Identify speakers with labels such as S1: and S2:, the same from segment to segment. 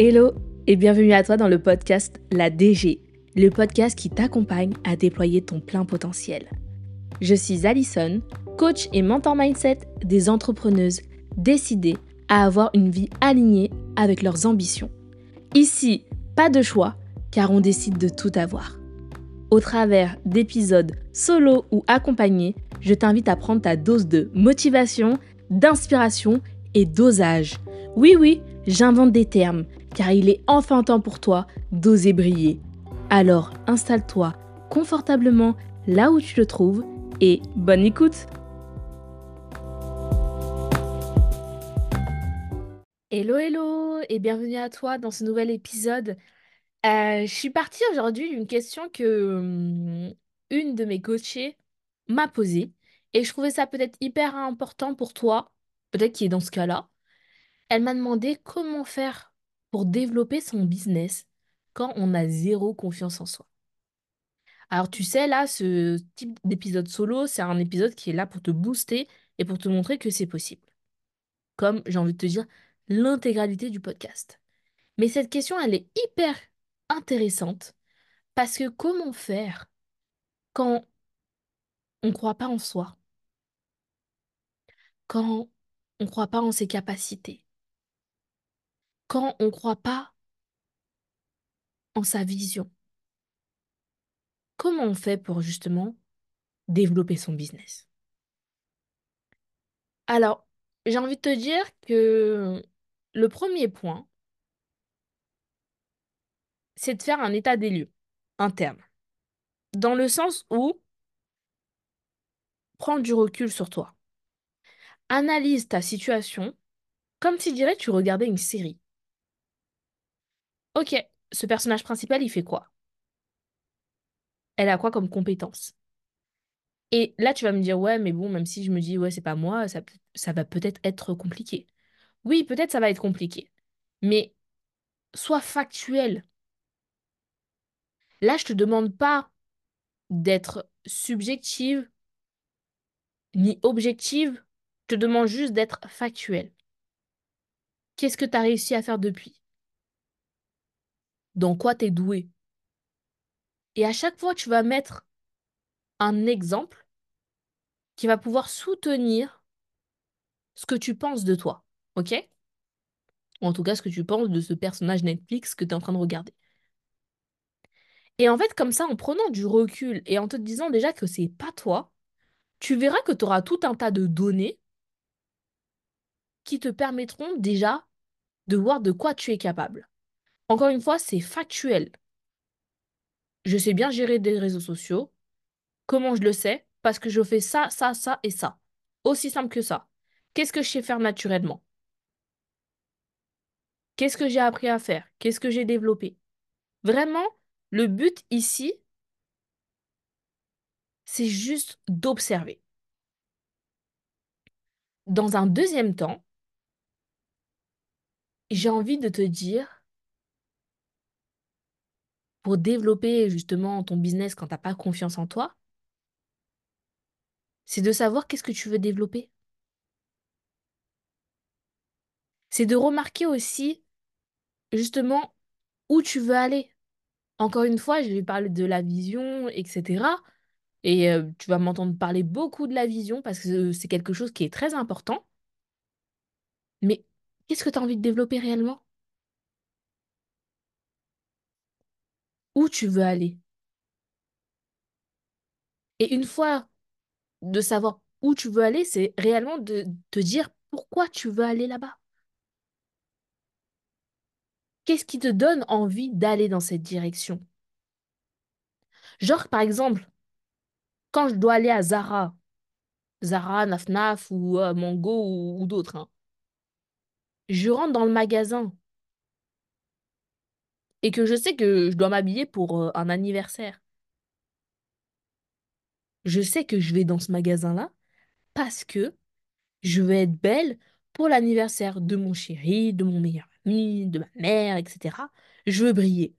S1: Hello et bienvenue à toi dans le podcast La DG, le podcast qui t'accompagne à déployer ton plein potentiel. Je suis Alison, coach et mentor mindset des entrepreneuses décidées à avoir une vie alignée avec leurs ambitions. Ici, pas de choix, car on décide de tout avoir. Au travers d'épisodes solo ou accompagnés, je t'invite à prendre ta dose de motivation, d'inspiration et d'osage. Oui, oui, j'invente des termes, car il est enfin temps pour toi d'oser briller. Alors installe-toi confortablement là où tu te trouves et bonne écoute Hello hello et bienvenue à toi dans ce nouvel épisode. Euh, je suis partie aujourd'hui d'une question que hum, une de mes coachées m'a posée et je trouvais ça peut-être hyper important pour toi, peut-être qui est dans ce cas-là. Elle m'a demandé comment faire pour développer son business quand on a zéro confiance en soi. Alors tu sais, là, ce type d'épisode solo, c'est un épisode qui est là pour te booster et pour te montrer que c'est possible. Comme j'ai envie de te dire, l'intégralité du podcast. Mais cette question, elle est hyper intéressante parce que comment faire quand on ne croit pas en soi, quand on ne croit pas en ses capacités, quand on ne croit pas en sa vision. Comment on fait pour justement développer son business? Alors, j'ai envie de te dire que le premier point, c'est de faire un état des lieux interne. Dans le sens où prends du recul sur toi. Analyse ta situation comme si dirais tu regardais une série. Ok, ce personnage principal, il fait quoi? Elle a quoi comme compétence? Et là, tu vas me dire, ouais, mais bon, même si je me dis, ouais, c'est pas moi, ça, va peut-être être compliqué. Oui, peut-être ça va être compliqué. Mais sois factuel. Là, je te demande pas d'être subjective ni objective, je te demande juste d'être factuel. Qu'est-ce que tu as réussi à faire depuis? Dans quoi tu es doué Et à chaque fois, tu vas mettre un exemple qui va pouvoir soutenir ce que tu penses de toi. OK? Ou en tout cas, ce que tu penses de ce personnage Netflix que tu es en train de regarder. Et en fait, comme ça, en prenant du recul et en te disant déjà que c'est pas toi, tu verras que tu auras tout un tas de données qui te permettront déjà de voir de quoi tu es capable. Encore une fois, c'est factuel. Je sais bien gérer des réseaux sociaux. Comment je le sais? Parce que je fais ça, ça, ça et ça. Aussi simple que ça. Qu'est-ce que je sais faire naturellement? Qu'est-ce que j'ai appris à faire? Qu'est-ce que j'ai développé? Vraiment, le but ici, c'est juste d'observer. Dans un deuxième temps, j'ai envie de te dire, pour développer justement ton business quand tu n'as pas confiance en toi, c'est de savoir qu'est-ce que tu veux développer. C'est de remarquer aussi justement où tu veux aller. Encore une fois, je vais parler de la vision, etc. Et euh, tu vas m'entendre parler beaucoup de la vision parce que c'est quelque chose qui est très important. Mais qu'est-ce que tu as envie de développer réellement? Où tu veux aller. Et une fois de savoir où tu veux aller, c'est réellement de te dire pourquoi tu veux aller là-bas. Qu'est-ce qui te donne envie d'aller dans cette direction? Genre, par exemple, quand je dois aller à Zara, Zara, Nafnaf ou euh, Mango ou, d'autres, hein, je rentre dans le magasin et que je sais que je dois m'habiller pour un anniversaire. Je sais que je vais dans ce magasin-là parce que je veux être belle pour l'anniversaire de mon chéri, de mon meilleur ami, de ma mère, etc. Je veux briller.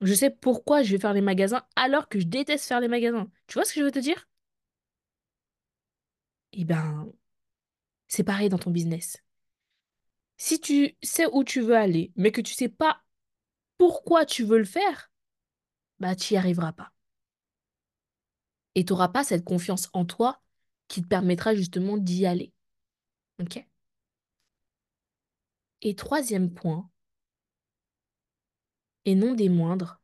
S1: Je sais pourquoi je vais faire les magasins alors que je déteste faire les magasins. Tu vois ce que je veux te dire? Eh ben, c'est pareil dans ton business. Si tu sais où tu veux aller, mais que tu sais pas pourquoi tu veux le faire, bah tu n'y arriveras pas. Et tu n'auras pas cette confiance en toi qui te permettra justement d'y aller. OK? Et troisième point, et non des moindres,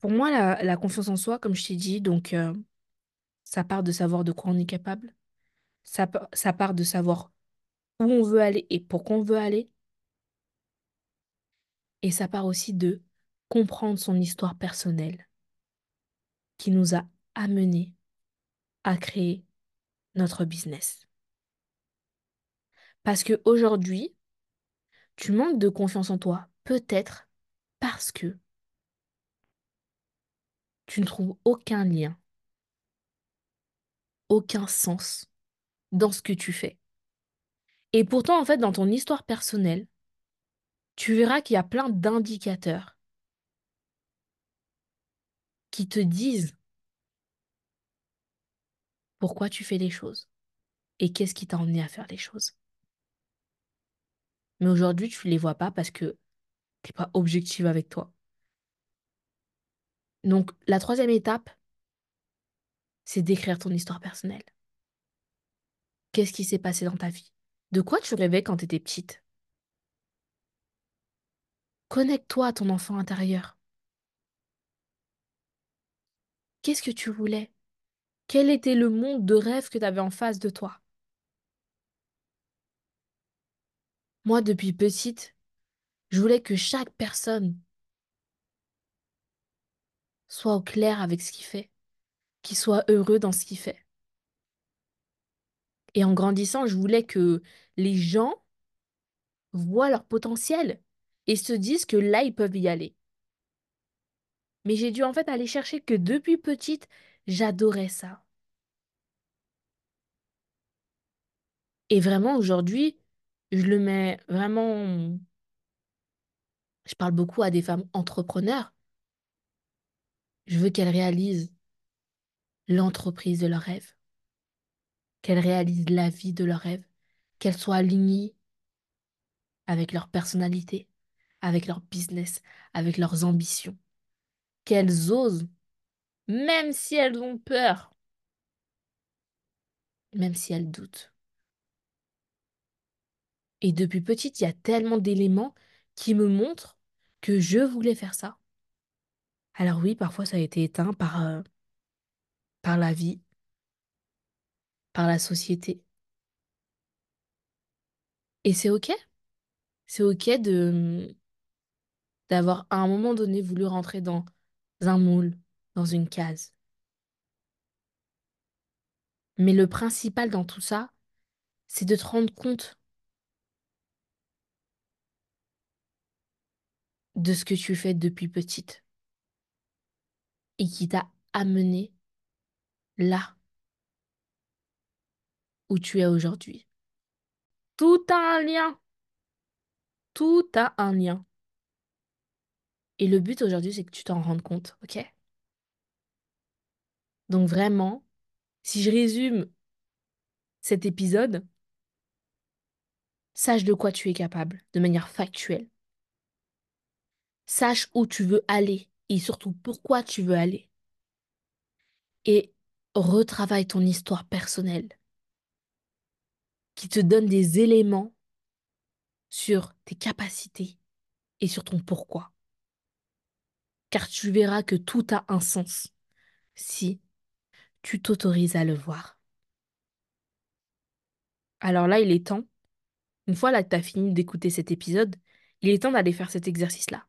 S1: pour moi, la, confiance en soi, comme je t'ai dit, donc euh, ça part de savoir de quoi on est capable, ça, ça part de savoir où on veut aller et pourquoi on veut aller, et ça part aussi de comprendre son histoire personnelle qui nous a amenés à créer notre business. Parce que aujourd'hui, tu manques de confiance en toi, peut-être parce que tu ne trouves aucun lien, aucun sens dans ce que tu fais. Et pourtant, en fait, dans ton histoire personnelle, tu verras qu'il y a plein d'indicateurs qui te disent pourquoi tu fais les choses et qu'est-ce qui t'a emmené à faire les choses. Mais aujourd'hui, tu ne les vois pas parce que tu n'es pas objective avec toi. Donc, la troisième étape, c'est d'écrire ton histoire personnelle. Qu'est-ce qui s'est passé dans ta vie? De quoi tu rêvais quand tu étais petite? Connecte-toi à ton enfant intérieur. Qu'est-ce que tu voulais? Quel était le monde de rêve que tu avais en face de toi? Moi, depuis petite, je voulais que chaque personne soit au clair avec ce qu'il fait, qu'il soit heureux dans ce qu'il fait. Et en grandissant, je voulais que les gens voient leur potentiel et se disent que là, ils peuvent y aller. Mais j'ai dû en fait aller chercher que depuis petite, j'adorais ça. Et vraiment, aujourd'hui, je le mets vraiment... Je parle beaucoup à des femmes entrepreneurs. Je veux qu'elles réalisent l'entreprise de leurs rêves, qu'elles réalisent la vie de leurs rêves, qu'elles soient alignées avec leur personnalité, avec leur business, avec leurs ambitions, qu'elles osent, même si elles ont peur, même si elles doutent. Et depuis petite, il y a tellement d'éléments qui me montrent que je voulais faire ça. Alors oui, parfois ça a été éteint par, euh, par la vie, par la société. Et c'est OK. C'est OK de d'avoir à un moment donné voulu rentrer dans un moule, dans une case. Mais le principal dans tout ça, c'est de te rendre compte de ce que tu fais depuis petite et qui t'a amené là où tu es aujourd'hui. Tout a un lien. Tout a un lien. Et le but aujourd'hui, c'est que tu t'en rendes compte, ok? Donc vraiment, si je résume cet épisode, sache de quoi tu es capable, de manière factuelle. Sache où tu veux aller et surtout pourquoi tu veux aller. Et retravaille ton histoire personnelle qui te donne des éléments sur tes capacités et sur ton pourquoi. Car tu verras que tout a un sens si tu t'autorises à le voir. Alors là, il est temps, une fois là que tu as fini d'écouter cet épisode, il est temps d'aller faire cet exercice-là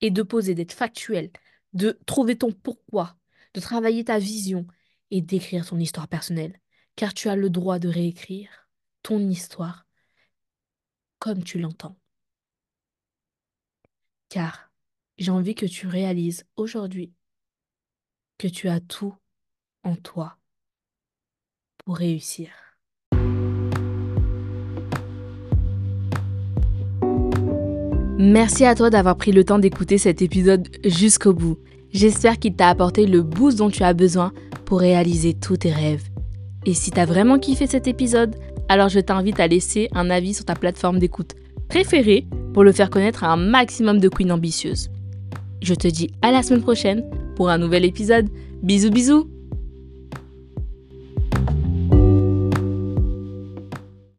S1: et de poser, d'être factuel, de trouver ton pourquoi, de travailler ta vision et d'écrire ton histoire personnelle, car tu as le droit de réécrire ton histoire comme tu l'entends. Car j'ai envie que tu réalises aujourd'hui que tu as tout en toi pour réussir. Merci à toi d'avoir pris le temps d'écouter cet épisode jusqu'au bout. J'espère qu'il t'a apporté le boost dont tu as besoin pour réaliser tous tes rêves. Et si t'as vraiment kiffé cet épisode, alors je t'invite à laisser un avis sur ta plateforme d'écoute préférée pour le faire connaître à un maximum de queens ambitieuses. Je te dis à la semaine prochaine pour un nouvel épisode. Bisous bisous